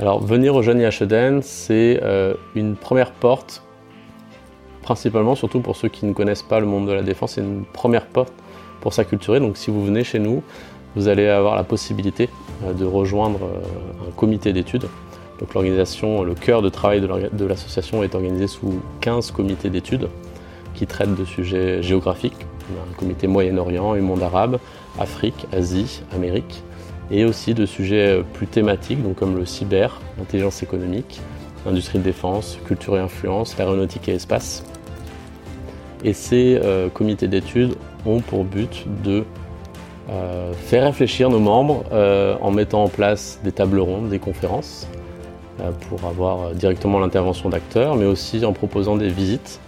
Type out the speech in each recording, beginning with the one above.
Alors venir au Jeune IHEDN, c'est une première porte, principalement surtout pour ceux qui ne connaissent pas le monde de la défense, c'est une première porte pour s'acculturer. Donc si vous venez chez nous, vous allez avoir la possibilité de rejoindre un comité d'études donc l'organisation, le cœur de travail de l'association est organisé sous 15 comités d'études qui traitent de sujets géographiques. On a un comité Moyen-Orient et monde arabe, Afrique, Asie, Amérique, et aussi de sujets plus thématiques, donc comme le cyber, l'intelligence économique, l'industrie de défense, culture et influence, l'aéronautique et espace. Et ces euh, comités d'études ont pour but de euh, faire réfléchir nos membres euh, en mettant en place des tables rondes, des conférences, euh, pour avoir euh, directement l'intervention d'acteurs, mais aussi en proposant des visites.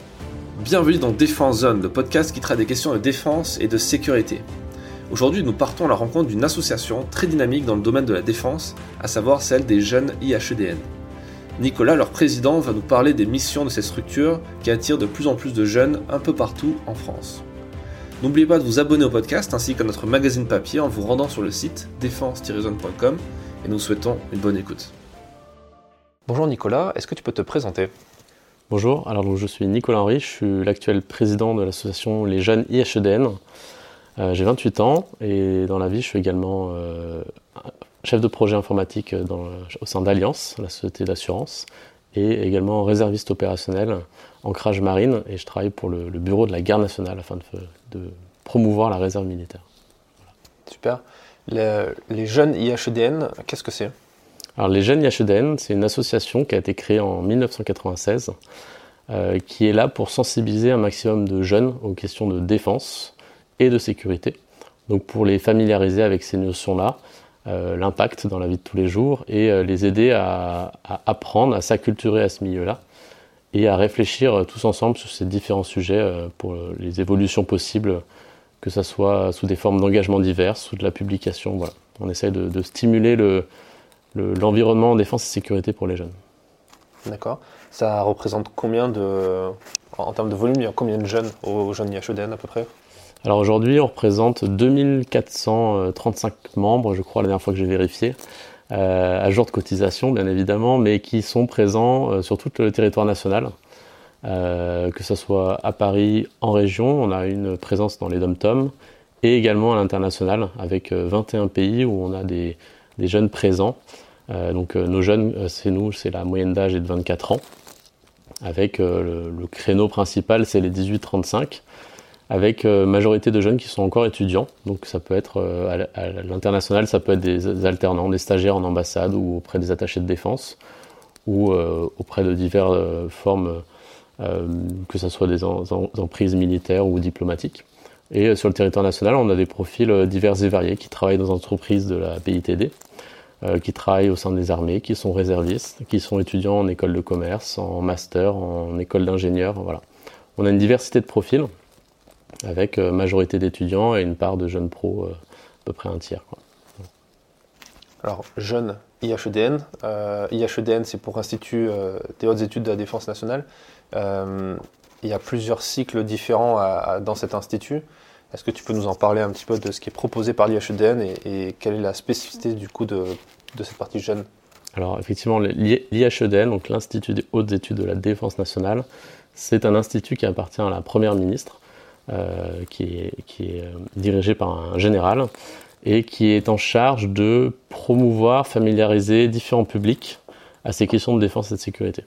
Bienvenue dans Défense Zone, le podcast qui traite des questions de défense et de sécurité. Aujourd'hui, nous partons à la rencontre d'une association très dynamique dans le domaine de la défense, à savoir celle des jeunes IHEDN. Nicolas, leur président, va nous parler des missions de ces structures qui attirent de plus en plus de jeunes un peu partout en France. N'oubliez pas de vous abonner au podcast ainsi qu'à notre magazine papier en vous rendant sur le site défense-zone.com et nous souhaitons une bonne écoute. Bonjour Nicolas, est-ce que tu peux te présenter? Bonjour, alors donc je suis Nicolas Henry, je suis l'actuel président de l'association Les Jeunes IHEDN. Euh, j'ai 28 ans et dans la vie je suis également euh, chef de projet informatique au sein d'Alliance, la société d'assurance, et également réserviste opérationnel ancrage marine et je travaille pour le, bureau de la garde nationale afin de, promouvoir la réserve militaire. Super. les jeunes IHEDN, qu'est-ce que c'est? Alors, les Jeunes IHEDN, c'est une association qui a été créée en 1996, euh, qui est là pour sensibiliser un maximum de jeunes aux questions de défense et de sécurité. Donc pour les familiariser avec ces notions-là, euh, l'impact dans la vie de tous les jours et euh, les aider à, apprendre, à s'acculturer à ce milieu-là et à réfléchir tous ensemble sur ces différents sujets pour les évolutions possibles, que ce soit sous des formes d'engagement diverses, sous de la publication. Voilà. On essaye de stimuler le, l'environnement défense et sécurité pour les jeunes. D'accord. Ça représente combien de, en termes de volume, il y a combien de jeunes aux jeunes IHEDN à peu près? Alors aujourd'hui, on représente 2435 membres, je crois, la dernière fois que j'ai vérifié, euh, à jour de cotisation bien évidemment, mais qui sont présents euh, sur tout le territoire national. Euh, que ce soit à Paris, en région, on a une présence dans les dom et également à l'international, avec 21 pays où on a des, jeunes présents. Donc nos jeunes, c'est nous, c'est la moyenne d'âge est de 24 ans. Avec le, créneau principal, c'est les 18-35 avec majorité de jeunes qui sont encore étudiants. Donc ça peut être à l'international, ça peut être des alternants, des stagiaires en ambassade ou auprès des attachés de défense ou auprès de diverses formes, que ce soit des emprises militaires ou diplomatiques. Et sur le territoire national, on a des profils divers et variés qui travaillent dans des entreprises de la PITD, euh, qui travaillent au sein des armées, qui sont réservistes, qui sont étudiants en école de commerce, en master, en école d'ingénieur. Voilà. On a une diversité de profils avec euh, majorité d'étudiants et une part de jeunes pros, euh, à peu près un tiers. Alors, jeunes IHEDN. IHEDN, c'est pour Institut des hautes études de la défense nationale. il y a plusieurs cycles différents dans cet institut. Est-ce que tu peux nous en parler un petit peu de ce qui est proposé par l'IHEDN et, quelle est la spécificité du coup de, cette partie jeune? Alors effectivement, l'IHEDN, donc l'Institut des hautes études de la défense nationale, c'est un institut qui appartient à la Première ministre, euh, qui est, qui est euh, dirigé par un général et qui est en charge de promouvoir, familiariser différents publics à ces questions de défense et de sécurité.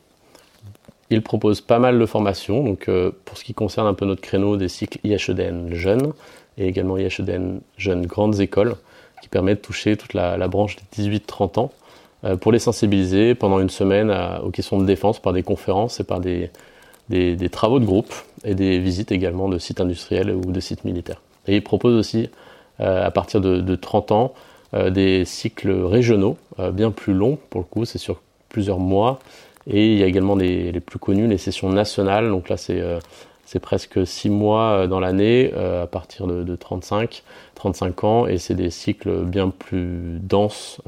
Il propose pas mal de formations, donc euh, pour ce qui concerne un peu notre créneau des cycles IHEDN jeunes et également IHEDN jeunes grandes écoles, qui permet de toucher toute la, branche des 18-30 ans euh, pour les sensibiliser pendant une semaine aux questions de défense par des conférences et par des, des, travaux de groupe et des visites également de sites industriels ou de sites militaires. Et il propose aussi euh, à partir de, de 30 ans des cycles régionaux bien plus longs pour le coup, c'est sur plusieurs mois et il y a également les, plus connus, les sessions nationales. Donc là, c'est euh, presque six mois euh, dans l'année euh, à partir de, de, 35, 35 ans, et c'est des cycles bien plus denses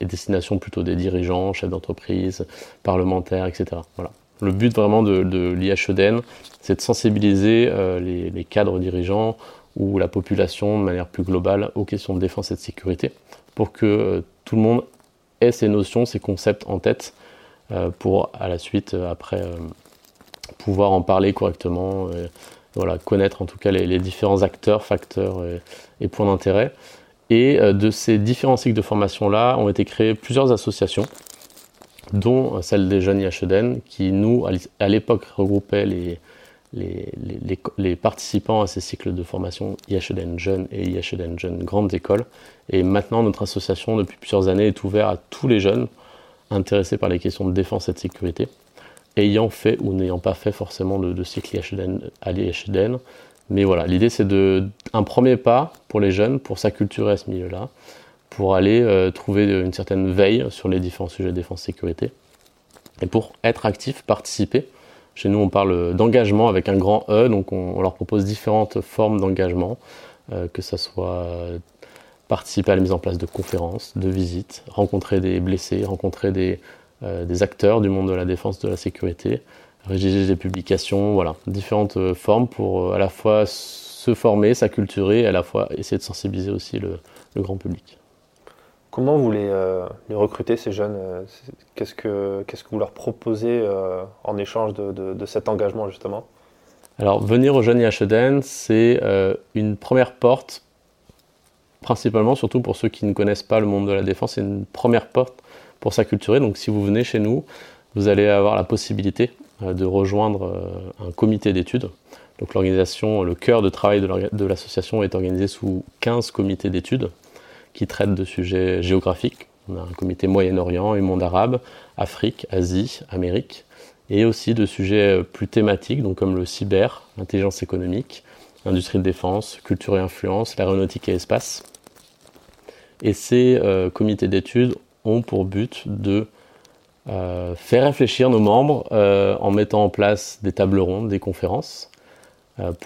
et destination plutôt des dirigeants, chefs d'entreprise, parlementaires, etc. Voilà. Le but vraiment de, l'IHEDN, c'est de sensibiliser les, les, cadres dirigeants ou la population de manière plus globale aux questions de défense et de sécurité pour que tout le monde ait ces notions, ces concepts en tête pour à la suite, après, pouvoir en parler correctement. voilà, connaître en tout cas les, différents acteurs, facteurs et points d'intérêt. Et de ces différents cycles de formation-là ont été créées plusieurs associations dont celle des jeunes IHEDN, qui nous, à l'époque, regroupait les, les, participants à ces cycles de formation IHEDN jeunes et IHEDN jeunes grandes écoles. Et maintenant, notre association, depuis plusieurs années, est ouverte à tous les jeunes intéressés par les questions de défense et de sécurité, ayant fait ou n'ayant pas fait forcément de, cycle IHEDN à l'IHEDN. Mais voilà, l'idée c'est un premier pas pour les jeunes pour s'acculturer à ce milieu-là, pour aller euh, trouver une certaine veille sur les différents sujets de défense-sécurité et pour être actif, participer. Chez nous, on parle d'engagement avec un grand E, donc on, leur propose différentes formes d'engagement, euh, que ce soit participer à la mise en place de conférences, de visites, rencontrer des blessés, rencontrer des, euh, des acteurs du monde de la défense, de la sécurité, rédiger des publications, voilà, différentes formes pour à la fois se former, s'acculturer, et à la fois essayer de sensibiliser aussi le grand public. Comment vous les, euh, recrutez, ces jeunes euh, qu'est-ce que, qu'est-ce que vous leur proposez euh, en échange de, cet engagement, justement? Alors, venir aux jeunes IHEDN, c'est une première porte, principalement, surtout pour ceux qui ne connaissent pas le monde de la défense, c'est une première porte pour s'acculturer. Donc, si vous venez chez nous, vous allez avoir la possibilité de rejoindre un comité d'études. Donc, l'organisation, le cœur de travail de l'association est organisé sous 15 comités d'études qui traitent de sujets géographiques. On a un comité Moyen-Orient et monde arabe, Afrique, Asie, Amérique, et aussi de sujets plus thématiques, comme le cyber, l'intelligence économique, l'industrie de défense, culture et influence, l'aéronautique et espace. Et ces euh, comités d'études ont pour but de euh, faire réfléchir nos membres euh, en mettant en place des tables rondes, des conférences,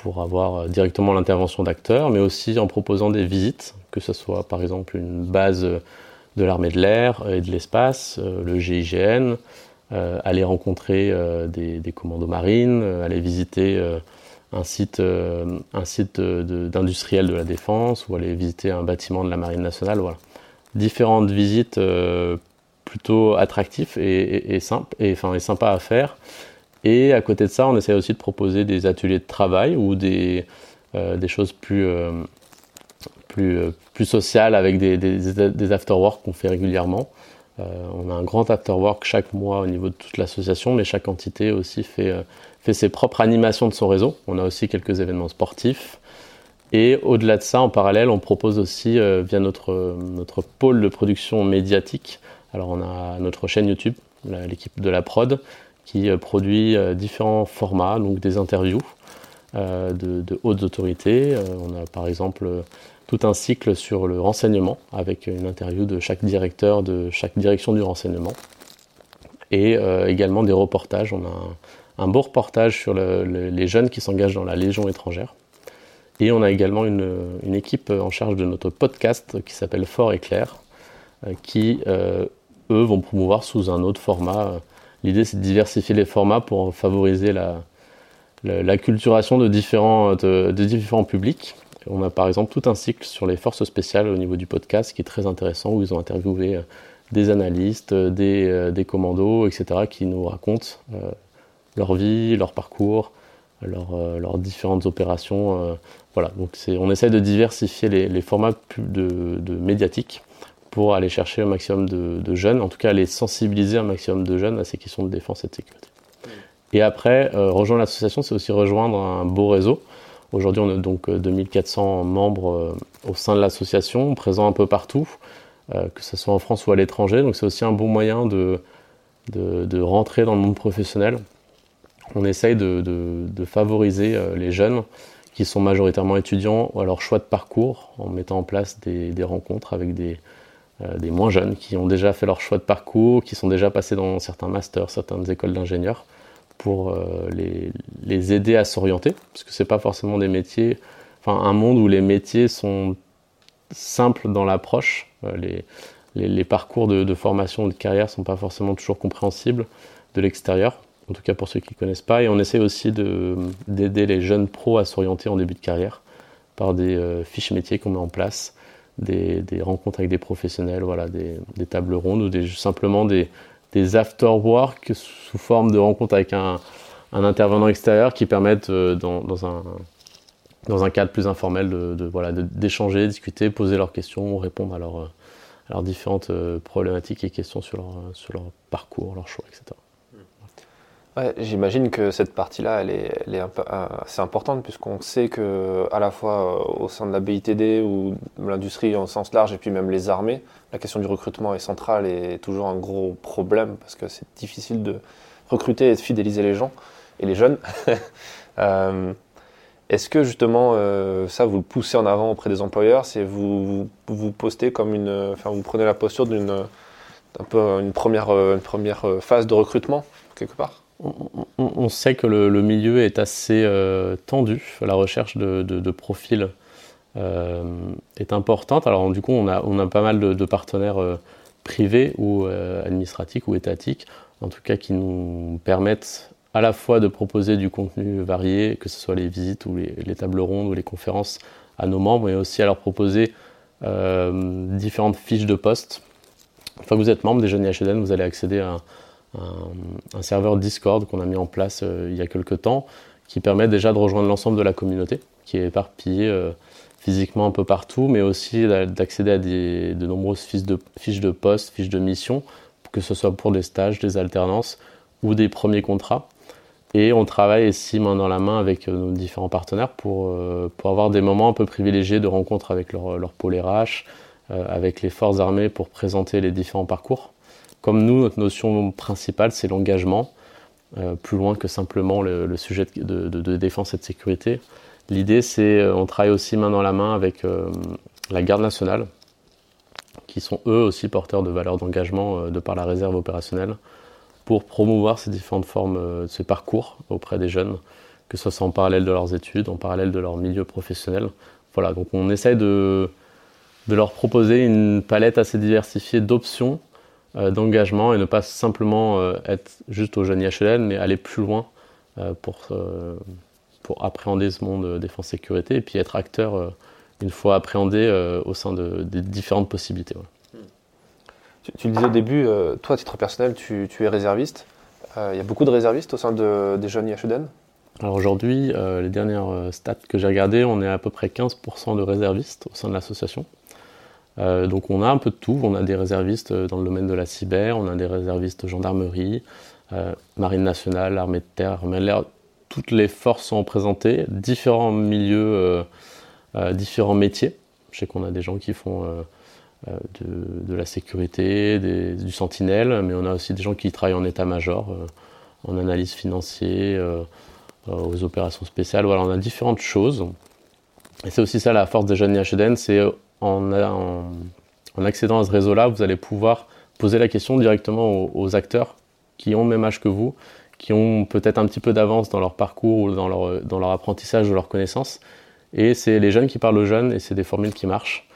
pour avoir directement l'intervention d'acteurs, mais aussi en proposant des visites que ce soit par exemple une base de l'armée de l'air et de l'espace, euh, le GIGN, euh, aller rencontrer euh, des, commandos marines, aller visiter un site, un site d'industriel de, la défense ou aller visiter un bâtiment de la marine nationale. Voilà. Différentes visites plutôt attractives et, simples, enfin, et sympas à faire. Et à côté de ça, on essaie aussi de proposer des ateliers de travail ou des, des choses plus, plus, euh, plus social avec des, des, qu'on fait régulièrement. Euh, on a un grand after-work chaque mois au niveau de toute l'association, mais chaque entité aussi fait, euh, fait ses propres animations de son réseau. On a aussi quelques événements sportifs. Et au-delà de ça, en parallèle, on propose aussi via notre, notre pôle de production médiatique. Alors on a notre chaîne YouTube, l'équipe de la prod, qui produit différents formats, donc des interviews de, de, hautes autorités. on a par exemple tout un cycle sur le renseignement, avec une interview de chaque directeur de chaque direction du renseignement, et euh, également des reportages. On a un, beau reportage sur les jeunes qui s'engagent dans la Légion étrangère. Et on a également une, équipe en charge de notre podcast qui s'appelle Fort et Clair, euh, qui, euh, eux, vont promouvoir sous un autre format. L'idée, c'est de diversifier les formats pour favoriser la, l'acculturation de différents, de différents publics on a par exemple tout un cycle sur les forces spéciales au niveau du podcast qui est très intéressant où ils ont interviewé euh, des analystes, euh, euh, des, commandos, etc. qui nous racontent leur vie, leur parcours, leurs différentes opérations. voilà, donc on essaie de diversifier les, formats de, de, médiatiques pour aller chercher un maximum de, jeunes, en tout cas aller sensibiliser un maximum de jeunes à ces questions de défense et de sécurité. Et après, rejoindre l'association, c'est aussi rejoindre un beau réseau. Aujourd'hui, on a donc 2400 euh, membres euh, au sein de l'association, présents un peu partout, euh, que ce soit en France ou à l'étranger. Donc c'est aussi un bon moyen de, de, rentrer dans le monde professionnel. On essaye de, favoriser les jeunes qui sont majoritairement étudiants à leur choix de parcours en mettant en place des, rencontres avec des, des moins jeunes qui ont déjà fait leur choix de parcours, qui sont déjà passés dans certains masters, certaines écoles d'ingénieurs pour euh, les, aider à s'orienter, parce que c'est pas forcément des métiers, enfin un monde où les métiers sont simples dans l'approche, euh, les, parcours de, formation ou de carrière sont pas forcément toujours compréhensibles de l'extérieur, en tout cas pour ceux qui ne connaissent pas, et on essaie aussi d'aider les jeunes pros à s'orienter en début de carrière par des euh, fiches métiers qu'on met en place, des, rencontres avec des professionnels, voilà, des, tables rondes ou simplement des, des after-work sous forme de rencontres avec un, intervenant extérieur qui permettent dans, un, dans un cadre plus informel de, voilà, d'échanger, discuter, poser leurs questions, répondre à, leurs différentes problématiques et questions sur leur, sur leur parcours, leurs choix, etc. J'imagine que cette partie-là, elle est, elle est assez importante puisqu'on sait que à la fois euh, au sein de la BITD ou l'industrie en sens large et puis même les armées, la question du recrutement est centrale et toujours un gros problème parce que c'est difficile de recruter et de fidéliser les gens et les jeunes. Euh, est-ce que justement euh, ça vous le poussez en avant auprès des employeurs C'est vous, vous postez comme une, enfin vous prenez la posture d'une un peu une première, une première phase de recrutement quelque part? On, sait que le, milieu est assez euh, tendu. La recherche de, profils euh, est importante. Alors du coup, on a, pas mal de, partenaires euh, privés ou administratifs ou étatiques, en tout cas qui nous permettent à la fois de proposer du contenu varié, que ce soit les visites ou les, tables rondes ou les conférences à nos membres, mais aussi à leur proposer différentes fiches de poste. Enfin, vous êtes membre des Jeunes IHDN, vous allez accéder à un, serveur Discord qu'on a mis en place euh, il y a quelques temps, qui permet déjà de rejoindre l'ensemble de la communauté, qui est éparpillée euh, physiquement un peu partout, mais aussi d'accéder à de nombreuses fiches de, fiches de poste, fiches de mission, que ce soit pour des stages, des alternances ou des premiers contrats. Et on travaille ici main dans la main avec euh, nos différents partenaires pour, pour avoir des moments un peu privilégiés de rencontre avec leur, leur pôle RH, avec les forces armées pour présenter les différents parcours. Comme nous, notre notion principale, c'est l'engagement, euh, plus loin que simplement le, sujet de, défense et de sécurité. L'idée, c'est euh, on travaille aussi main dans la main avec euh, la garde nationale, qui sont eux aussi porteurs de valeurs d'engagement de par la réserve opérationnelle, pour promouvoir ces différentes formes, ces parcours auprès des jeunes, que ce soit en parallèle de leurs études, en parallèle de leur milieu professionnel. Voilà, donc on essaie de, leur proposer une palette assez diversifiée d'options d'engagement et ne pas simplement euh, être juste au jeune IHL, mais aller plus loin euh, pour, pour appréhender ce monde défense-sécurité et puis être acteur une fois appréhendé au sein de, des différentes possibilités. Tu, le disais au début, toi, à titre personnel, tu, es réserviste. Il y a beaucoup de réservistes au sein des jeunes IHEDN Alors aujourd'hui, les dernières stats que j'ai regardées, on est à peu près 15% de réservistes au sein de l'association. Euh, donc on a un peu de tout, on a des réservistes dans le domaine de la cyber, on a des réservistes gendarmerie, euh, marine nationale, armée de terre, armée de l'air, toutes les forces sont représentées, différents milieux, euh, différents métiers. Je sais qu'on a des gens qui font de, la sécurité, du sentinelle, mais on a aussi des gens qui travaillent en état-major, en analyse financière, aux opérations spéciales. Voilà, on a différentes choses. Et c'est aussi ça la force des jeunes IHDN, c'est en, accédant à ce réseau-là, vous allez pouvoir poser la question directement aux, acteurs qui ont le même âge que vous, qui ont peut-être un petit peu d'avance dans leur parcours ou dans leur, apprentissage ou leur connaissance. Et c'est les jeunes qui parlent aux jeunes et c'est des formules qui marchent.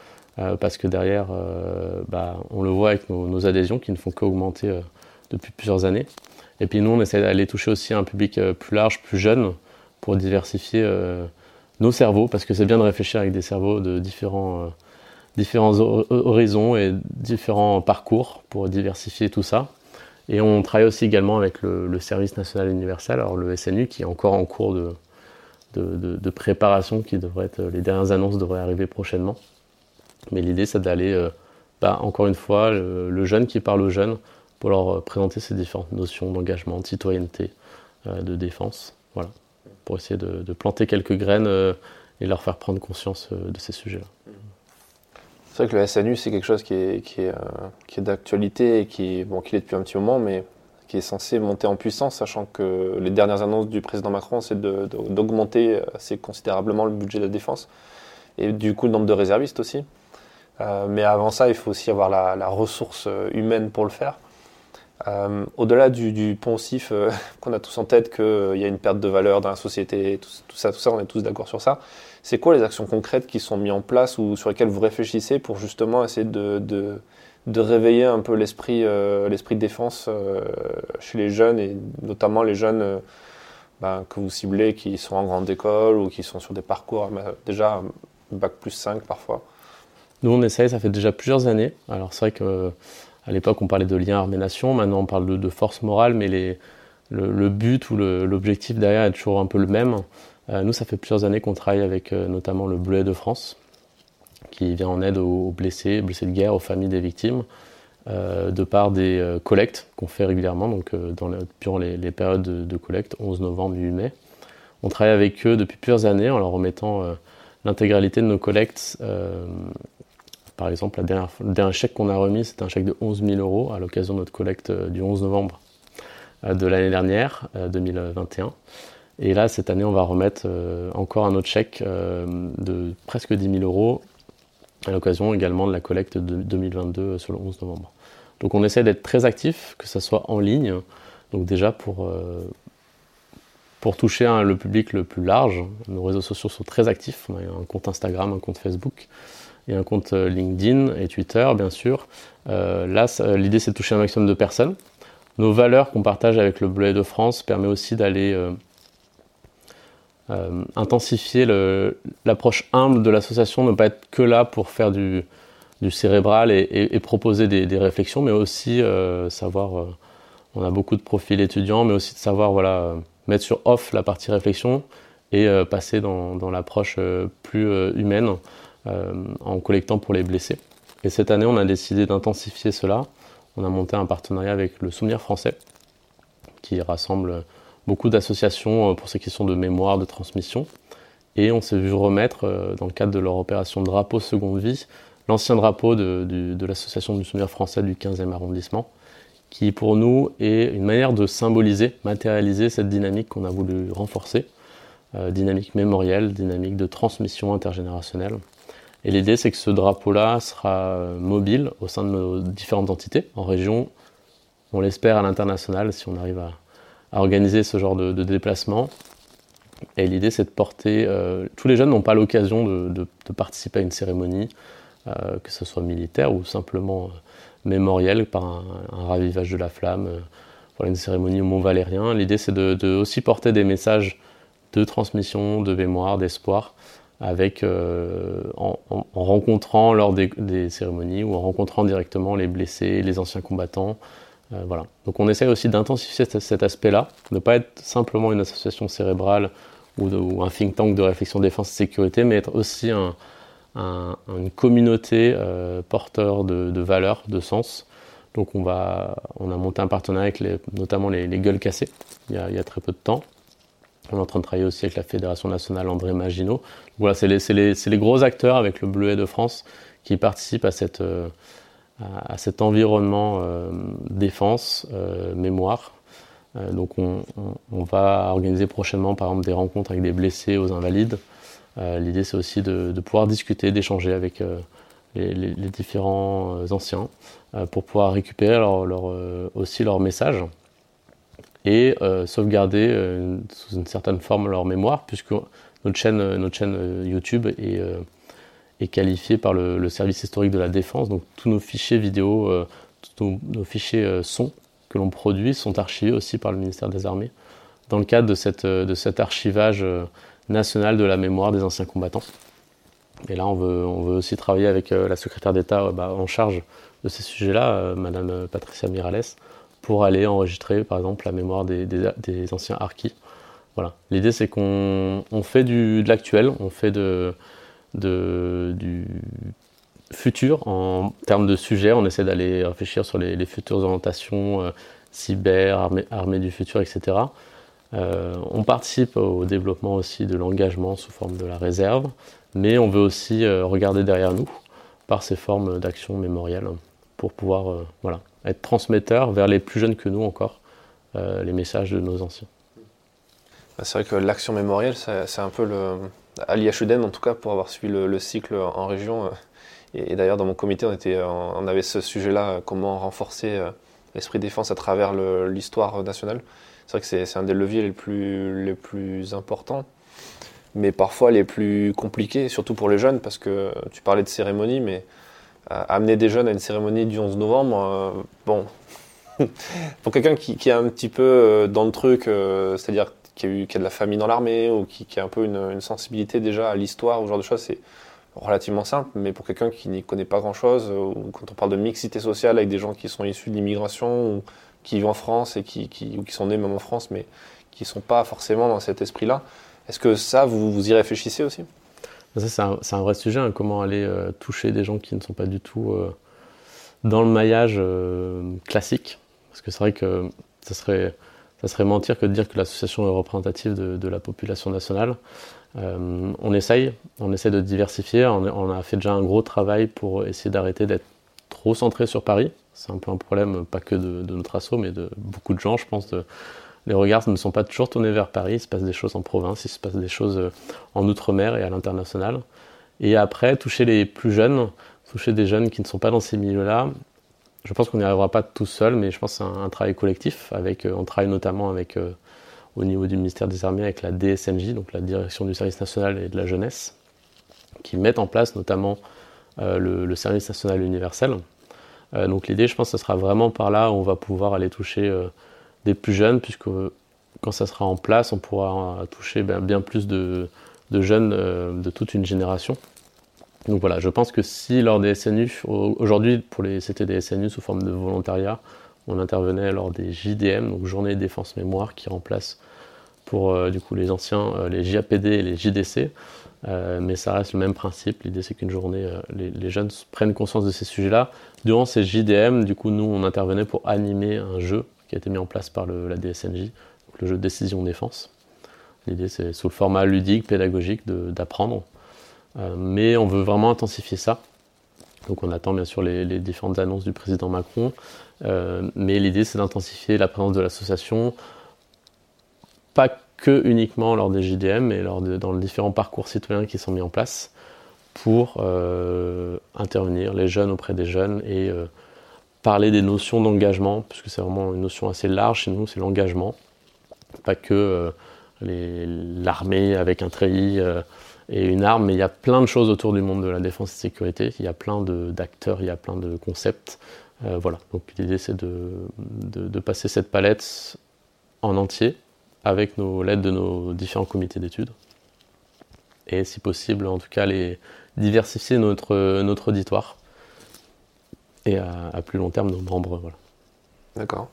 Euh, parce que derrière, euh, bah, on le voit avec nos, adhésions qui ne font qu'augmenter euh, depuis plusieurs années. Et puis nous, on essaie d'aller toucher aussi un public plus large, plus jeune, pour diversifier nos cerveaux, parce que c'est bien de réfléchir avec des cerveaux de différents différents horizons et différents parcours pour diversifier tout ça. Et on travaille aussi également avec le, service national universel, alors le SNU, qui est encore en cours de, de, préparation, qui devrait les dernières annonces devraient arriver prochainement. Mais l'idée, c'est d'aller, euh, bah, encore une fois, le, jeune qui parle aux jeunes pour leur présenter ces différentes notions d'engagement, de citoyenneté, euh, de défense, voilà, pour essayer de, planter quelques graines euh, et leur faire prendre conscience de ces sujets-là. C'est vrai que le SNU, c'est quelque chose qui est, qui est, euh, qui est d'actualité et qui, bon, qui est depuis un petit moment, mais qui est censé monter en puissance, sachant que les dernières annonces du président Macron, c'est d'augmenter assez considérablement le budget de la défense et du coup le nombre de réservistes aussi. Euh, mais avant ça, il faut aussi avoir la, ressource euh, humaine pour le faire. Euh, Au-delà du, du, poncif euh, qu'on a tous en tête qu'il y a une perte de valeur dans la société, tout ça, tout ça, on est tous d'accord sur ça. C'est quoi les actions concrètes qui sont mises en place ou sur lesquelles vous réfléchissez pour justement essayer de, de, réveiller un peu l'esprit euh, l'esprit de défense euh, chez les jeunes et notamment les jeunes euh, ben, que vous ciblez qui sont en grande école ou qui sont sur des parcours déjà bac plus 5 parfois Nous, on essaye, ça fait déjà plusieurs années. Alors, c'est vrai qu'à l'époque, on parlait de lien armée-nation. Maintenant, on parle de, force morale, mais les, le, but ou l'objectif derrière est toujours un peu le même. Nous, ça fait plusieurs années qu'on travaille avec notamment le Bleuet de France, qui vient en aide aux, blessés, blessés de guerre, aux familles des victimes, euh, de par des euh, collectes qu'on fait régulièrement, donc euh, durant les, périodes de, collecte, 11 novembre, 8 mai. On travaille avec eux depuis plusieurs années en leur remettant l'intégralité de nos collectes. par exemple, la dernière, le dernier chèque qu'on a remis, c'était un chèque de 11 000 euros à l'occasion de notre collecte du 11 novembre de l'année dernière, 2021. Et là, cette année, on va remettre encore un autre chèque de presque 10 000 euros à l'occasion également de la collecte de 2022 euh, sur le 11 novembre. Donc on essaie d'être très actif, que ce soit en ligne, donc déjà pour, euh, pour toucher le public le plus large. Nos réseaux sociaux sont très actifs, on a un compte Instagram, un compte Facebook et un compte euh, LinkedIn et Twitter bien sûr. là, l'idée c'est de toucher un maximum de personnes. Nos valeurs qu'on partage avec le Bleu de France permet aussi d'aller euh, intensifier l'approche humble de l'association, ne pas être que là pour faire du, cérébral et, proposer des, réflexions, mais aussi euh, savoir, euh, on a beaucoup de profils étudiants, mais aussi de savoir voilà, mettre sur off la partie réflexion et passer dans, dans l'approche plus humaine en collectant pour les blessés. Et cette année, on a décidé d'intensifier cela. On a monté un partenariat avec le Souvenir français, qui rassemble beaucoup d'associations euh, pour ces questions de mémoire, de transmission. Et on s'est vu remettre, euh, dans le cadre de leur opération Drapeau Seconde Vie, l'ancien drapeau de, l'association du souvenir français du 15e arrondissement, qui pour nous est une manière de symboliser, matérialiser cette dynamique qu'on a voulu renforcer, euh, dynamique mémorielle, dynamique de transmission intergénérationnelle. Et l'idée, c'est que ce drapeau-là sera mobile au sein de nos différentes entités, en région, on l'espère à l'international, si on arrive à, à organiser ce genre de, déplacement. Et l'idée, c'est de porter. Euh, tous les jeunes n'ont pas l'occasion de, participer à une cérémonie, euh, que ce soit militaire ou simplement euh, mémorielle par un, ravivage de la flamme, voilà, une cérémonie au Mont Valérien. L'idée, c'est de, aussi porter des messages de transmission, de mémoire, d'espoir, avec en, rencontrant lors des, cérémonies ou en rencontrant directement les blessés, les anciens combattants, euh. Donc on essaie aussi d'intensifier cet, aspect-là, de ne pas être simplement une association cérébrale ou, un think tank de réflexion défense et sécurité, mais être aussi une communauté euh, porteur de, valeurs, de sens. Donc on a monté un partenariat avec notamment les, gueules cassées il y, a, très peu de temps. On est en train de travailler aussi avec la Fédération nationale André Maginot. Voilà, c'est les, gros acteurs avec le Bleuet de France qui participent à cette, euh, à, cet environnement euh, défense, euh, mémoire. Euh, donc on, va organiser prochainement par exemple des rencontres avec des blessés aux invalides. L'idée c'est aussi de, pouvoir discuter, d'échanger avec les, différents anciens pour pouvoir récupérer aussi leur message et sauvegarder sous une certaine forme leur mémoire, puisque notre chaîne, notre chaîne YouTube est, qualifié par le, service historique de la défense. Donc tous nos fichiers vidéo, euh, tous nos, fichiers euh, son que l'on produit sont archivés aussi par le ministère des Armées dans le cadre de, cette, euh, de cet archivage national de la mémoire des anciens combattants. Et là, on veut, on veut aussi travailler avec la secrétaire d'État bah, en charge de ces sujets-là, Madame Patricia Mirales, pour aller enregistrer, par exemple, la mémoire des, des, anciens harkis. Voilà. L'idée, c'est qu'on fait du, de l'actuel, on fait de, du futur en termes de sujets. On essaie d'aller réfléchir sur les, futures orientations euh, cyber, armée, du futur, etc. Euh, on participe au développement aussi de l'engagement sous forme de la réserve, mais on veut aussi euh, regarder derrière nous par ces formes d'action mémorielle pour pouvoir voilà, être transmetteur vers les plus jeunes que nous encore les messages de nos anciens. Bah, c'est vrai que l'action mémorielle, c'est un peu le, à l'IHEDN en tout cas, pour avoir suivi le, cycle en région. Euh, et, d'ailleurs, dans mon comité, on, on avait ce sujet-là, euh, comment renforcer euh, l'esprit défense à travers l'histoire nationale. C'est vrai que c'est un des leviers les plus, importants, mais parfois les plus compliqués, surtout pour les jeunes, parce que tu parlais de cérémonie, mais amener des jeunes à une cérémonie du 11 novembre, bon, pour quelqu'un qui, est un petit peu dans le truc, c'est-à-dire qui a, de la famille dans l'armée ou qui, a un peu une, sensibilité déjà à l'histoire ou ce genre de choses, c'est relativement simple, mais pour quelqu'un qui n'y connaît pas grand-chose, ou quand on parle de mixité sociale avec des gens qui sont issus de l'immigration, ou qui vivent en France et qui, ou qui sont nés même en France, mais qui ne sont pas forcément dans cet esprit-là, est-ce que ça, vous, y réfléchissez aussi? Ça, c'est un, vrai sujet, hein, comment aller euh, toucher des gens qui ne sont pas du tout euh, dans le maillage euh, classique. Parce que c'est vrai que ça serait, ça serait mentir que de dire que l'association est représentative de, la population nationale. Euh, on essaye, on essaie de diversifier. On, a fait déjà un gros travail pour essayer d'arrêter d'être trop centré sur Paris. C'est un peu un problème, pas que de, notre asso, mais de beaucoup de gens, je pense. les regards ne sont pas toujours tournés vers Paris. Il se passe des choses en province, il se passe des choses euh, en outre-mer et à l'international. Et après, toucher les plus jeunes, toucher des jeunes qui ne sont pas dans ces milieux-là, je pense qu'on n'y arrivera pas tout seul, mais je pense que c'est un, travail collectif. Avec, euh, on travaille notamment avec au niveau du ministère des Armées avec la DSNJ, donc la Direction du Service National et de la Jeunesse, qui mettent en place notamment euh, le, Service National Universel. Euh, donc l'idée, je pense, ce sera vraiment par là où on va pouvoir aller toucher euh, des plus jeunes, puisque quand ça sera en place, on pourra toucher ben, bien plus de, jeunes de toute une génération. Donc voilà, je pense que si lors des SNU, aujourd'hui pour les c'était des SNU sous forme de volontariat, on intervenait lors des JDM, donc Journée Défense Mémoire, qui remplace pour euh, du coup les anciens euh, les JAPD et les JDC. Euh, mais ça reste le même principe. L'idée, c'est qu'une journée, les, jeunes prennent conscience de ces sujets-là. Durant ces JDM, du coup, nous, on intervenait pour animer un jeu qui a été mis en place par la DSNJ, le jeu Décision Défense. L'idée, c'est sous le format ludique, pédagogique, d'apprendre. Mais on veut vraiment intensifier ça. Donc, on attend bien sûr les différentes annonces du président Macron. Euh, mais l'idée, c'est d'intensifier la présence de l'association, pas que uniquement lors des JDM, mais lors dans les différents parcours citoyens qui sont mis en place pour euh, intervenir les jeunes auprès des jeunes et euh, parler des notions d'engagement, puisque c'est vraiment une notion assez large chez nous, c'est l'engagement, pas que l'armée avec un treillis et une arme, mais il y a plein de choses autour du monde de la défense et de sécurité, il y a plein d'acteurs, il y a plein de concepts. Euh, voilà, donc l'idée c'est de, passer cette palette en entier avec l'aide de nos différents comités d'études. Et si possible, en tout cas, les diversifier notre, notre auditoire et à, plus long terme nos membres. Voilà. D'accord.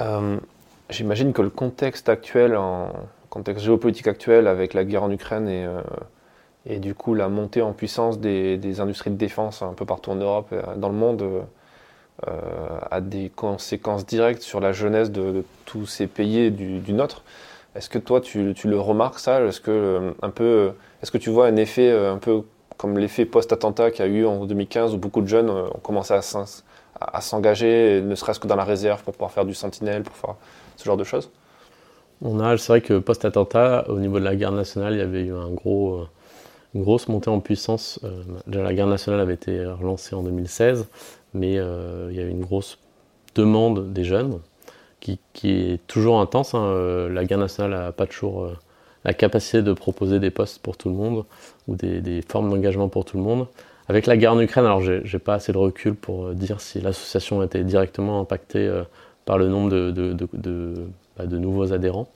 Euh, j'imagine que le contexte actuel, en contexte géopolitique actuel, avec la guerre en Ukraine et, euh, du coup la montée en puissance des, industries de défense un peu partout en Europe et dans le monde, euh, a des conséquences directes sur la jeunesse de, tous ces pays du, nôtre. Est-ce que toi, tu, le remarques ça? Est-ce que, euh, est-ce que tu vois un effet euh, un peu comme l'effet post-attentat qu'il y a eu en 2015 où beaucoup de jeunes ont commencé à, s'engager, ne serait-ce que dans la réserve pour pouvoir faire du sentinelle, pour faire ce genre de choses? On a, c'est vrai que post-attentat, au niveau de la guerre nationale, il y avait eu une grosse montée en puissance. déjà, la guerre nationale avait été relancée en 2016 mais euh, il y a une grosse demande des jeunes qui, est toujours intense. Hein. Euh, la guerre nationale n'a pas toujours euh, la capacité de proposer des postes pour tout le monde ou des, formes d'engagement pour tout le monde. Avec la guerre en Ukraine, alors j'ai pas assez de recul pour dire si l'association a été directement impactée par le nombre de, nouveaux adhérents.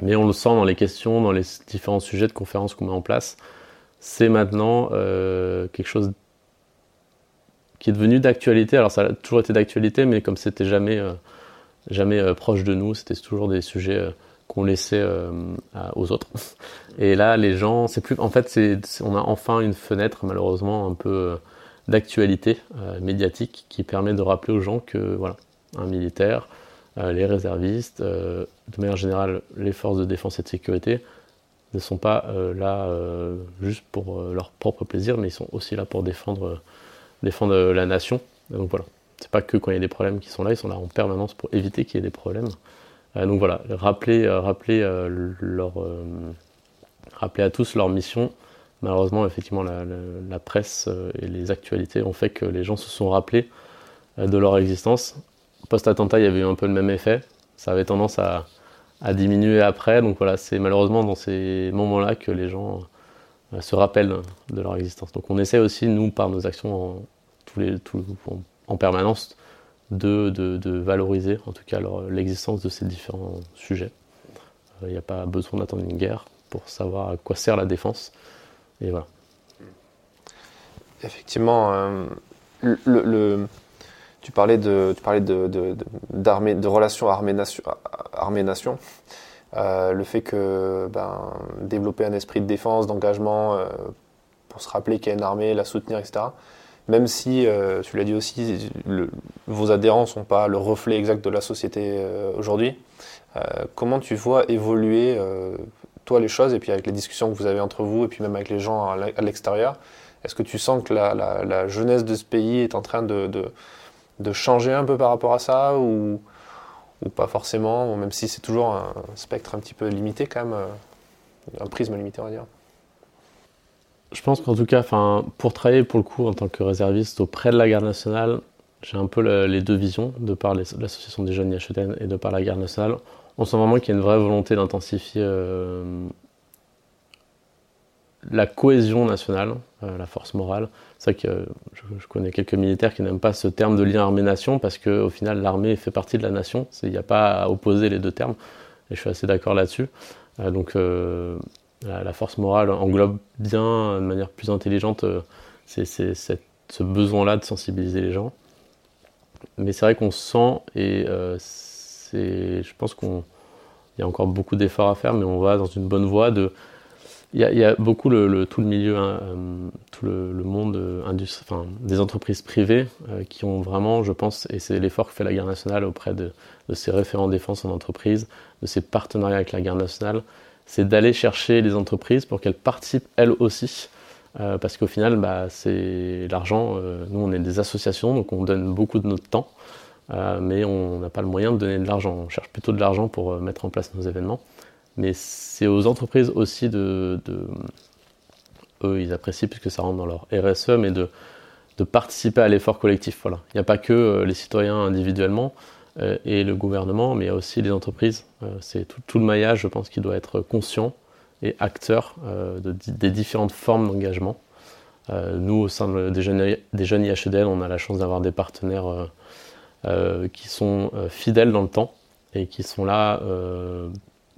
Mais on le sent dans les questions, dans les différents sujets de conférences qu'on met en place. C'est maintenant quelque chose qui est devenu d'actualité. Alors ça a toujours été d'actualité, mais comme c'était jamais, euh, jamais euh, proche de nous, c'était toujours des sujets euh, qu'on laissait aux autres. Et là, les gens, c'est plus, en fait, on a enfin une fenêtre malheureusement un peu d'actualité médiatique qui permet de rappeler aux gens que voilà, un militaire, les réservistes, de manière générale, les forces de défense et de sécurité ne sont pas là juste pour leur propre plaisir, mais ils sont aussi là pour défendre la nation. Donc voilà, c'est pas que quand il y a des problèmes qui sont là, ils sont là en permanence pour éviter qu'il y ait des problèmes. Euh, donc voilà, euh, euh, rappeler à tous leur mission. Malheureusement, effectivement, la, presse et les actualités ont fait que les gens se sont rappelés de leur existence. Post-attentat, il y avait eu un peu le même effet. Ça avait tendance à, diminuer après. Donc voilà, c'est malheureusement dans ces moments-là que les gens se rappellent de leur existence. Donc on essaie aussi, nous, par nos actions en, permanence, de, de, valoriser en tout cas l'existence de ces différents sujets. Il n'y a pas besoin d'attendre une guerre pour savoir à quoi sert la défense. Et voilà. Effectivement, le, tu parlais de, tu parlais de, de, de relations armée-nation. Armée -nation. le fait que ben, développer un esprit de défense, d'engagement, pour se rappeler qu'il y a une armée, la soutenir, etc. Même si, euh, tu l'as dit aussi, vos adhérents ne sont pas le reflet exact de la société euh, aujourd'hui, euh, comment tu vois évoluer, toi, les choses, et puis avec les discussions que vous avez entre vous, et puis même avec les gens à l'extérieur, est-ce que tu sens que la, jeunesse de ce pays est en train de, de, changer un peu par rapport à ça, ou, ou pas forcément, même si c'est toujours un spectre un petit peu limité quand même, un prisme limité, on va dire je pense qu'en tout cas, pour travailler pour le coup en tant que réserviste auprès de la garde nationale, j'ai un peu les deux visions, de par l'association des jeunes IHEDN et de par la garde nationale. On sent vraiment qu'il y a une vraie volonté d'intensifier euh, la cohésion nationale, euh, la force morale. C'est vrai que je, connais quelques militaires qui n'aiment pas ce terme de lien armée-nation parce qu'au final, l'armée fait partie de la nation. Il n'y a pas à opposer les deux termes. Et je suis assez d'accord là-dessus. Euh, donc, la, force morale englobe bien, de manière plus intelligente, euh, c'est, ce besoin-là de sensibiliser les gens. Mais c'est vrai qu'on sent, et euh, je pense qu'il y a encore beaucoup d'efforts à faire, mais on va dans une bonne voie de. Il y, a, beaucoup tout le milieu, hein, euh, tout le, monde enfin, des entreprises privées qui ont vraiment, je pense, et c'est l'effort que fait la garde nationale auprès de, de ses référents défense en entreprise, de ses partenariats avec la garde nationale, c'est d'aller chercher les entreprises pour qu'elles participent elles aussi. Euh, parce qu'au final, bah, c'est l'argent. Euh, nous, on est des associations, donc on donne beaucoup de notre temps, euh, mais on n'a pas le moyen de donner de l'argent. On cherche plutôt de l'argent pour mettre en place nos événements. Mais c'est aux entreprises aussi de, Eux, ils apprécient puisque ça rentre dans leur RSE, mais de, participer à l'effort collectif. Voilà. Il n'y a pas que les citoyens individuellement. Euh, et le gouvernement, mais il y a aussi les entreprises. Euh, c'est tout, le maillage, je pense, qui doit être conscient et acteur euh, des différentes formes d'engagement. nous, au sein des, jeunes, des jeunes IHEDL, on a la chance d'avoir des partenaires qui sont fidèles dans le temps et qui sont là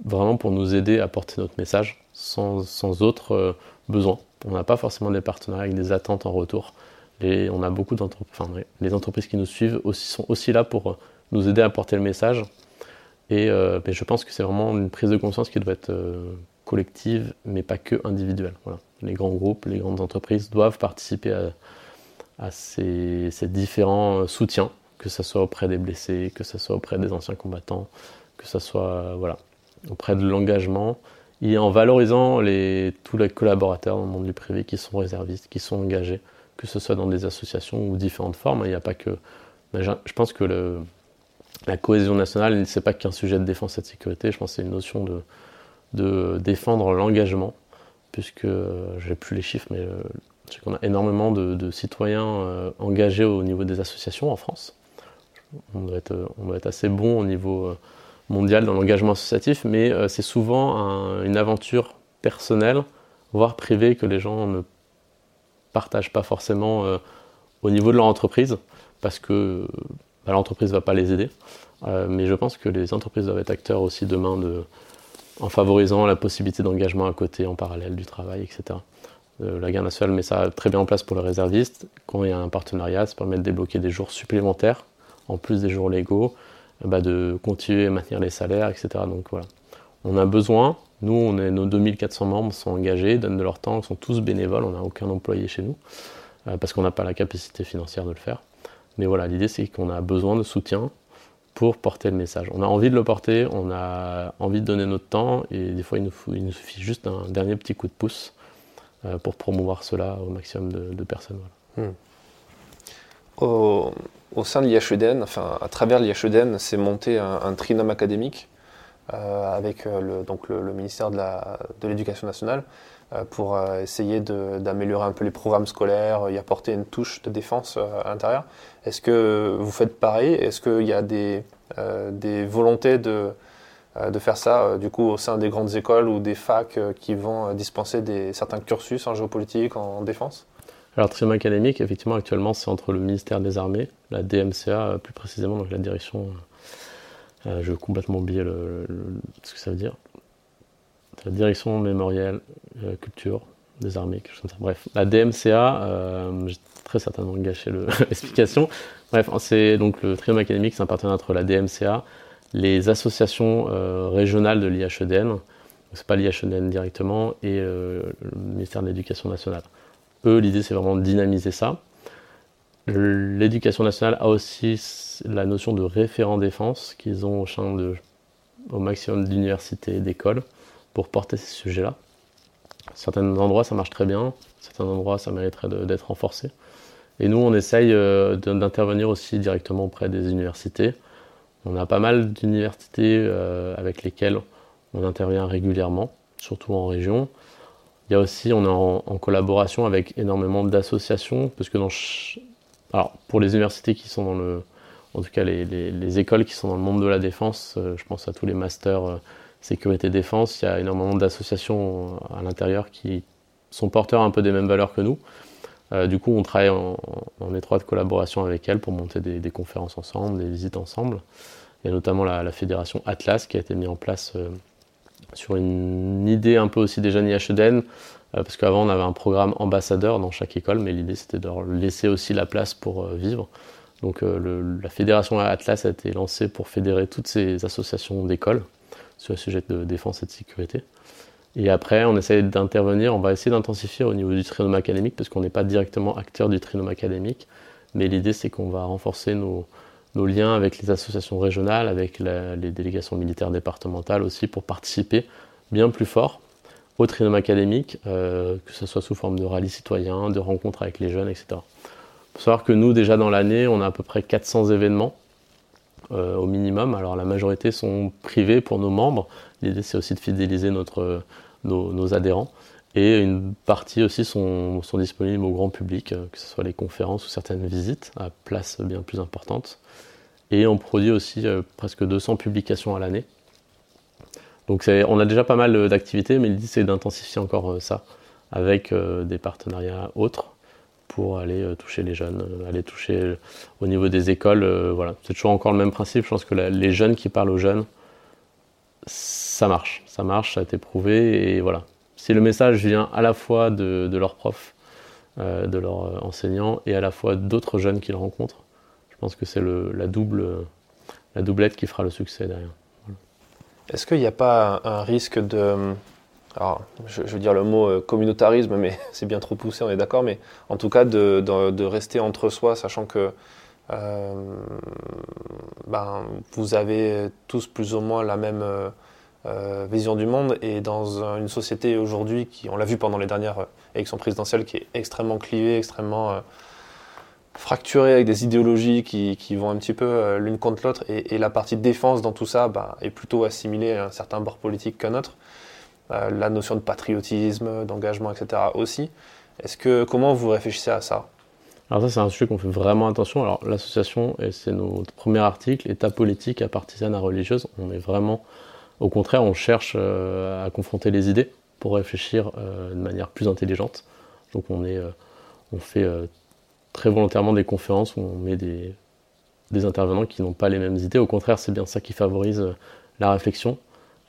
vraiment pour nous aider à porter notre message sans, sans autre besoin. On n'a pas forcément des partenaires avec des attentes en retour. Et on a beaucoup les entreprises qui nous suivent aussi, sont aussi là pour nous aider à porter le message. Et euh, je pense que c'est vraiment une prise de conscience qui doit être euh, collective, mais pas que individuelle. Voilà. Les grands groupes, les grandes entreprises doivent participer à, ces, différents soutiens, que ce soit auprès des blessés, que ce soit auprès des anciens combattants, que ce soit voilà, auprès de l'engagement, et en valorisant tous les collaborateurs dans le monde du privé qui sont réservistes, qui sont engagés, que ce soit dans des associations ou différentes formes. Il n'y a pas que. Je pense que la cohésion nationale, ce n'est pas qu'un sujet de défense et de sécurité, je pense que c'est une notion de, défendre l'engagement, puisque euh, je n'ai plus les chiffres, mais euh, je sais qu'on a énormément de, citoyens euh, engagés au niveau des associations en France. On on doit être assez bon au niveau mondial dans l'engagement associatif, mais c'est souvent une aventure personnelle, voire privée, que les gens ne partagent pas forcément au niveau de leur entreprise, parce que bah, l'entreprise ne va pas les aider. Euh, mais je pense que les entreprises doivent être acteurs aussi demain de, en favorisant la possibilité d'engagement à côté, en parallèle du travail, etc. Euh, la garde nationale met ça très bien en place pour les réservistes. Quand il y a un partenariat, ça permet de débloquer des jours supplémentaires, en plus des jours légaux, euh, bah, de continuer à maintenir les salaires, etc. Donc voilà. On a besoin, nous, on nos 2400 membres sont engagés, donnent de leur temps, sont tous bénévoles, on n'a aucun employé chez nous, parce qu'on n'a pas la capacité financière de le faire. Mais voilà, l'idée c'est qu'on a besoin de soutien pour porter le message. On a envie de le porter, on a envie de donner notre temps, et des fois il nous, suffit juste un dernier petit coup de pouce euh, pour promouvoir cela au maximum de, personnes. Hmm. Au, sein de l'IHEDN, enfin à travers l'IHEDN, c'est monté un, trinôme académique euh, avec euh, le, donc le, ministère de l'Éducation nationale euh, pour essayer d'améliorer un peu les programmes scolaires, y apporter une touche de défense à l'intérieur. Est-ce que vous faites pareil? Est-ce qu'il y a des, des volontés de, de faire ça du coup au sein des grandes écoles ou des facs qui vont dispenser des, certains cursus en géopolitique, en défense? Alors, trim académique, effectivement, actuellement, c'est entre le ministère des Armées, la DMCA plus précisément, donc la direction. je vais complètement oublier ce que ça veut dire la direction mémorielle, euh, culture, des armées, quelque chose comme ça. Bref, la DMCA, j'ai très certainement gâché l'explication. Bref, c'est donc le trinôme académique, c'est un partenariat entre la DMCA, les associations régionales de l'IHEDN, c'est pas l'IHEDN directement, et le ministère de l'Éducation nationale. L'idée c'est vraiment de dynamiser ça. L'éducation nationale a aussi la notion de référent défense qu'ils ont au sein de, au maximum d'universités et d'écoles pour porter ces sujets-là. Certains endroits ça marche très bien, certains endroits ça mériterait d'être renforcé. Et nous on essaye euh, d'intervenir aussi directement auprès des universités. On a pas mal d'universités euh, avec lesquelles on intervient régulièrement, surtout en région. Il y a aussi, on est en, collaboration avec énormément d'associations, parce que dans pour les universités qui sont dans le. En tout cas, les, écoles qui sont dans le monde de la défense, euh, je pense à tous les masters euh, sécurité défense, il y a énormément d'associations euh, à l'intérieur qui sont porteurs un peu des mêmes valeurs que nous. du coup, on travaille en, étroite collaboration avec elles pour monter des, conférences ensemble, des visites ensemble. Il y a notamment la, fédération Atlas qui a été mise en place sur une idée un peu aussi des jeunes IHEDN, parce qu'avant on avait un programme ambassadeur dans chaque école, mais l'idée c'était de leur laisser aussi la place pour euh, vivre. Donc euh, la fédération Atlas a été lancée pour fédérer toutes ces associations d'écoles sur le sujet de défense et de sécurité. Et après, on essaie d'intervenir, on va essayer d'intensifier au niveau du trinôme académique, parce qu'on n'est pas directement acteur du trinôme académique, mais l'idée c'est qu'on va renforcer nos, liens avec les associations régionales, avec les délégations militaires départementales aussi, pour participer bien plus fort au trinôme académique, euh, que ce soit sous forme de rallye citoyen, de rencontres avec les jeunes, etc. Il faut savoir que nous, déjà dans l'année, on a à peu près 400 événements euh, au minimum. Alors la majorité sont privés pour nos membres. L'idée, c'est aussi de fidéliser nos, adhérents. Et une partie aussi sont, disponibles au grand public, euh, que ce soit les conférences ou certaines visites à place bien plus importante. Et on produit aussi presque 200 publications à l'année. Donc on a déjà pas mal d'activités, mais l'idée c'est d'intensifier encore euh, ça avec euh, des partenariats autres pour aller euh, toucher les jeunes, aller toucher au niveau des écoles. voilà, c'est toujours encore le même principe. Je pense que les jeunes qui parlent aux jeunes, ça marche, ça marche, ça a été prouvé et voilà. Si le message vient à la fois de, leurs profs, de leurs enseignants et à la fois d'autres jeunes qu'ils rencontrent, je pense que c'est la double, la doublette qui fera le succès derrière. Est-ce qu'il n'y a pas un, risque de... Alors, je, veux dire le mot euh, communautarisme, mais c'est bien trop poussé, on est d'accord, mais en tout cas de, rester entre soi, sachant que euh, ben, vous avez tous plus ou moins la même euh, vision du monde, et dans une société aujourd'hui, qui, on l'a vu pendant les dernières élections présidentielles, qui est extrêmement clivée, extrêmement fracturé avec des idéologies qui, qui vont un petit peu euh, l'une contre l'autre et, la partie défense dans tout ça bah, est plutôt assimilée à un certain bord politique qu'un autre. Euh, la notion de patriotisme, d'engagement, etc. aussi. Est-ce que comment vous réfléchissez à ça? Alors ça c'est un sujet qu'on fait vraiment attention. Alors l'association, et c'est notre premier article, État politique à partisane à religieuse. On est vraiment, au contraire, on cherche euh, à confronter les idées pour réfléchir de manière plus intelligente. Donc on est, on fait très volontairement des conférences où on met des, intervenants qui n'ont pas les mêmes idées. Au contraire, c'est bien ça qui favorise euh, la réflexion,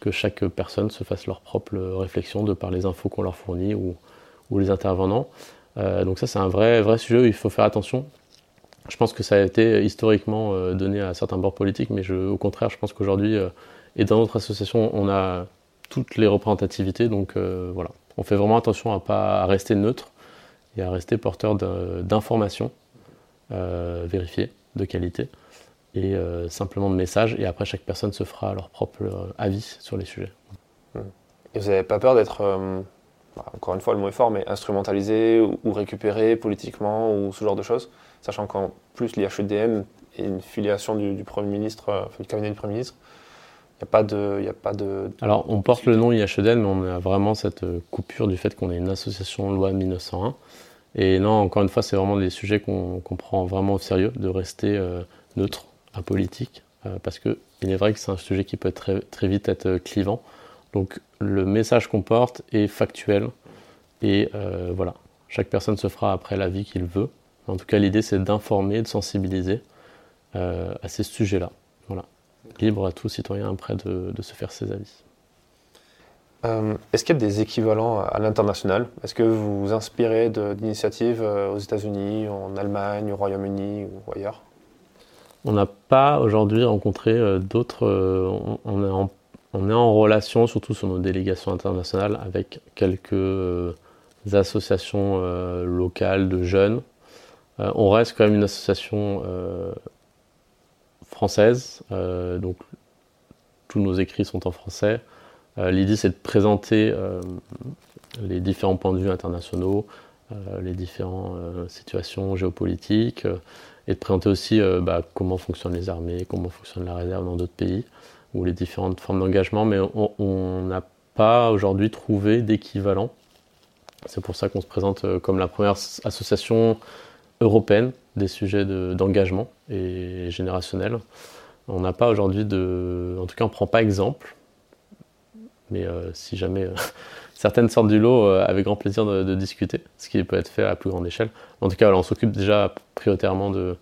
que chaque personne se fasse leur propre réflexion de par les infos qu'on leur fournit ou, les intervenants. Euh, donc ça, c'est un vrai, vrai sujet où il faut faire attention. Je pense que ça a été historiquement euh, donné à certains bords politiques, mais au contraire, je pense qu'aujourd'hui, et dans notre association, on a toutes les représentativités. Donc voilà, on fait vraiment attention à pas rester neutre et à rester porteur d'informations euh, vérifiées, de qualité, et euh, simplement de messages. Et après, chaque personne se fera leur propre euh, avis sur les sujets. Et vous n'avez pas peur d'être, bah, encore une fois, le mot est fort, mais instrumentalisé ou, récupéré politiquement ou ce genre de choses, sachant qu'en plus l'IHEDN est une filiation du, Premier ministre, du cabinet du Premier ministre. Il n'y a. Alors, on porte le nom IHEDN, mais on a vraiment cette coupure du fait qu'on est une association loi 1901 et non, encore une fois, c'est vraiment des sujets qu'on prend vraiment au sérieux, de rester euh, neutre, apolitique, euh, parce qu'il est vrai que c'est un sujet qui peut très, très vite être euh, clivant. Donc le message qu'on porte est factuel, et voilà, chaque personne se fera après l'avis qu'il veut. En tout cas, l'idée, c'est d'informer, de sensibiliser à ces sujets-là. Voilà. Libre à tout citoyen après de, de se faire ses avis. Est-ce qu'il y a des équivalents à l'international? Est-ce que vous vous inspirez d'initiatives aux États-Unis, en Allemagne, au Royaume-Uni ou ailleurs? On n'a pas aujourd'hui rencontré d'autres. on, est en, on, est en, relation, surtout sur nos délégations internationales, avec quelques associations locales de jeunes euh, on reste quand même une association euh, française, euh, donc tous nos écrits sont en français. L'idée c'est de présenter les différents points de vue internationaux, les différentes situations géopolitiques, et de présenter aussi bah, comment fonctionnent les armées, comment fonctionne la réserve dans d'autres pays, ou les différentes formes d'engagement, mais on n'a pas aujourd'hui trouvé d'équivalent. C'est pour ça qu'on se présente comme la première association européenne des sujets d'engagement et générationnel. On n'a pas aujourd'hui de. En tout cas, on ne prend pas exemple. Mais euh, si jamais euh, certaines sortent du lot, euh, avec grand plaisir de, discuter, ce qui peut être fait à plus grande échelle. En tout cas, on s'occupe déjà prioritairement de,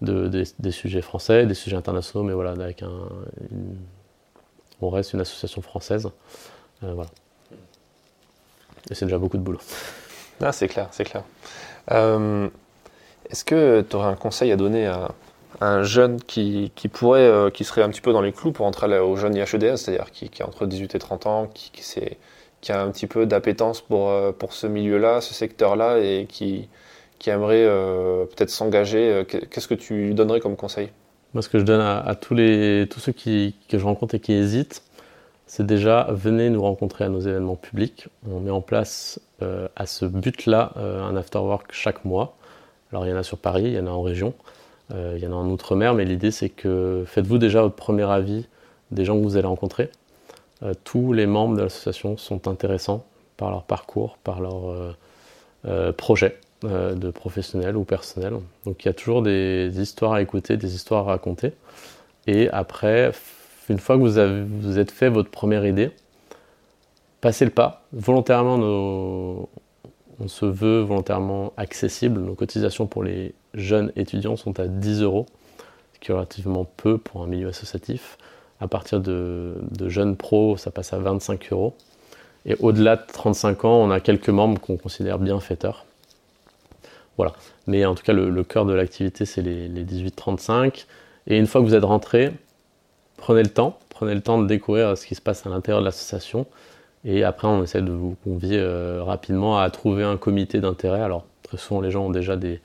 des, sujets français, des sujets internationaux, mais voilà, avec un, on reste une association française. voilà. Et c'est déjà beaucoup de boulot. Ah, c'est clair, c'est clair. Est-ce que tu aurais un conseil à donner à, un jeune qui, pourrait, euh, qui serait un petit peu dans les clous pour entrer au jeune IHEDS, c'est-à-dire qui, qui, a entre 18 et 30 ans, qui, a un petit peu d'appétence pour, euh, ce milieu-là, ce secteur-là, et qui, aimerait euh, peut-être s'engager Qu'est-ce que tu lui donnerais comme conseil? Moi, ce que je donne à, tous, ceux que je rencontre et qui hésitent, c'est déjà venez nous rencontrer à nos événements publics. On met en place à ce but-là un afterwork chaque mois. Alors il y en a sur Paris, il y en a en région, euh, il y en a en Outre-mer, mais l'idée c'est que faites-vous déjà votre premier avis des gens que vous allez rencontrer. Euh, tous les membres de l'association sont intéressants par leur parcours, par leur euh, projet de professionnel ou personnel. Donc il y a toujours des, histoires à écouter, des histoires à raconter. Et après, une fois que vous, avez, êtes fait votre première idée, passez le pas. Volontairement, on se veut volontairement accessible. Nos cotisations pour les jeunes étudiants sont à 10 euros, ce qui est relativement peu pour un milieu associatif. À partir de, jeunes pros, ça passe à 25 euros. Et au-delà de 35 ans, on a quelques membres qu'on considère bienfaiteurs. Voilà. Mais en tout cas, le, cœur de l'activité, c'est les, les 18-35. Et une fois que vous êtes rentré, prenez le temps. Prenez le temps de découvrir ce qui se passe à l'intérieur de l'association. Et après, on essaie de vous convier euh, rapidement à trouver un comité d'intérêt. Alors, très souvent, les gens ont déjà des,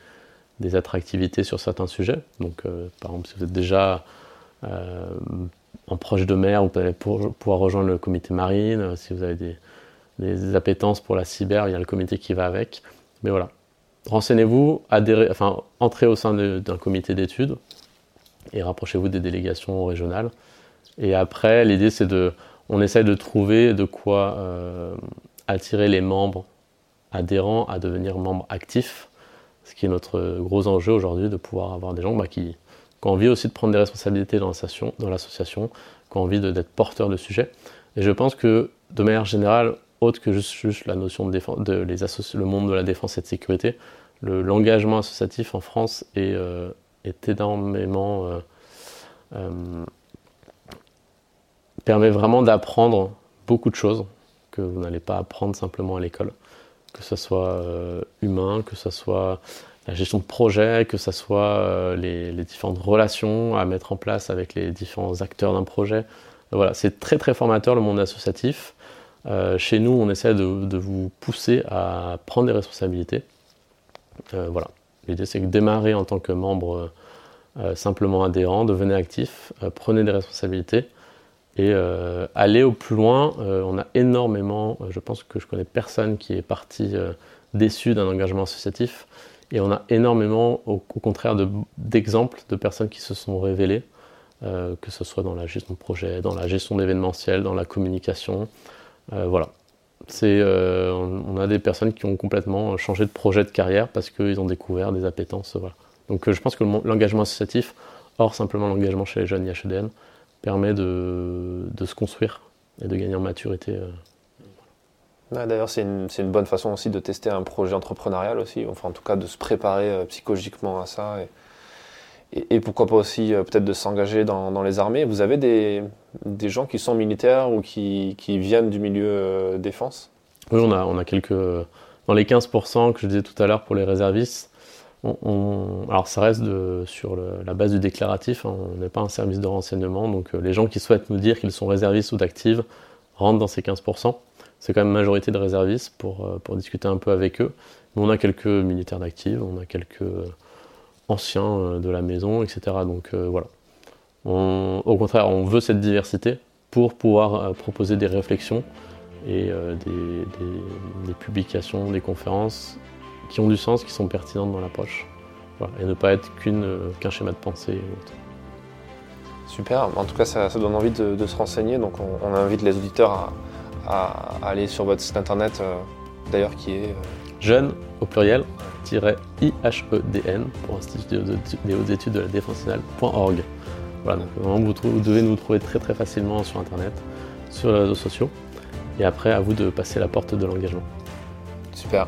attractivités sur certains sujets. Donc, euh, par exemple, si vous êtes déjà euh, en proche de mer, vous allez pouvoir rejoindre le comité marine. Si vous avez des, des, appétences pour la cyber, il y a le comité qui va avec. Mais voilà, renseignez-vous, enfin, entrez au sein d'un comité d'études et rapprochez-vous des délégations régionales. Et après, l'idée, c'est de on essaie de trouver de quoi euh, attirer les membres adhérents à devenir membres actifs, ce qui est notre gros enjeu aujourd'hui, de pouvoir avoir des gens bah, qui, ont envie aussi de prendre des responsabilités dans l'association, qui ont envie d'être porteurs de sujets. Et je pense que de manière générale, autre que juste, la notion de, défense, le monde de la défense et de sécurité, l'engagement associatif en France est, euh, énormément euh, permet vraiment d'apprendre beaucoup de choses que vous n'allez pas apprendre simplement à l'école. Que ce soit euh, humain, que ce soit la gestion de projet, que ce soit euh, les, différentes relations à mettre en place avec les différents acteurs d'un projet. Voilà, c'est très très formateur le monde associatif. Euh, chez nous, on essaie de, vous pousser à prendre des responsabilités. voilà. L'idée, c'est que démarrer en tant que membre simplement adhérent, devenez actif, prenez des responsabilités et euh, aller au plus loin, euh, on a énormément, euh, je pense que je connais personne qui est parti déçu d'un engagement associatif. Et on a énormément, au, contraire, d'exemples de, personnes qui se sont révélées, que ce soit dans la gestion de projet, dans la gestion d'événementiel, dans la communication. voilà. On, on, a des personnes qui ont complètement changé de projet de carrière parce qu'ils ont découvert des appétences. Donc je pense que l'engagement associatif, hors simplement l'engagement chez les jeunes IHEDN, permet de, de, se construire et de gagner en maturité. Euh. D'ailleurs, c'est une, une, bonne façon aussi de tester un projet entrepreneurial aussi, enfin en tout cas de se préparer euh, psychologiquement à ça. et, pourquoi pas aussi peut-être de s'engager dans, les armées. Vous avez des, gens qui sont militaires ou qui, viennent du milieu défense? Oui, on a, on a quelques. Dans les 15% que je disais tout à l'heure pour les réservistes, alors ça reste sur la base du déclaratif, hein. on n'est pas un service de renseignement, donc les gens qui souhaitent nous dire qu'ils sont réservistes ou d'actifs rentrent dans ces 15% c'est quand même majorité de réservistes pour, euh, discuter un peu avec eux. on a quelques militaires d'actifs, on a quelques euh, anciens euh, de la maison, etc. Donc voilà. au contraire, on veut cette diversité pour pouvoir proposer des réflexions et des, publications, des conférences qui ont du sens, qui sont pertinentes dans l'approche. et ne pas être qu'un schéma de pensée. Super, en tout cas ça, donne envie de, se renseigner, donc on invite les auditeurs à, à, aller sur votre site internet, euh, d'ailleurs, qui est. Euh, Jeune, au pluriel, IHEDN pour Institut des hautes études de la défense nationale.org. Voilà, donc vous, vous, devez nous trouver très très facilement sur internet, sur les réseaux sociaux. Et après, à vous de passer la porte de l'engagement. Super.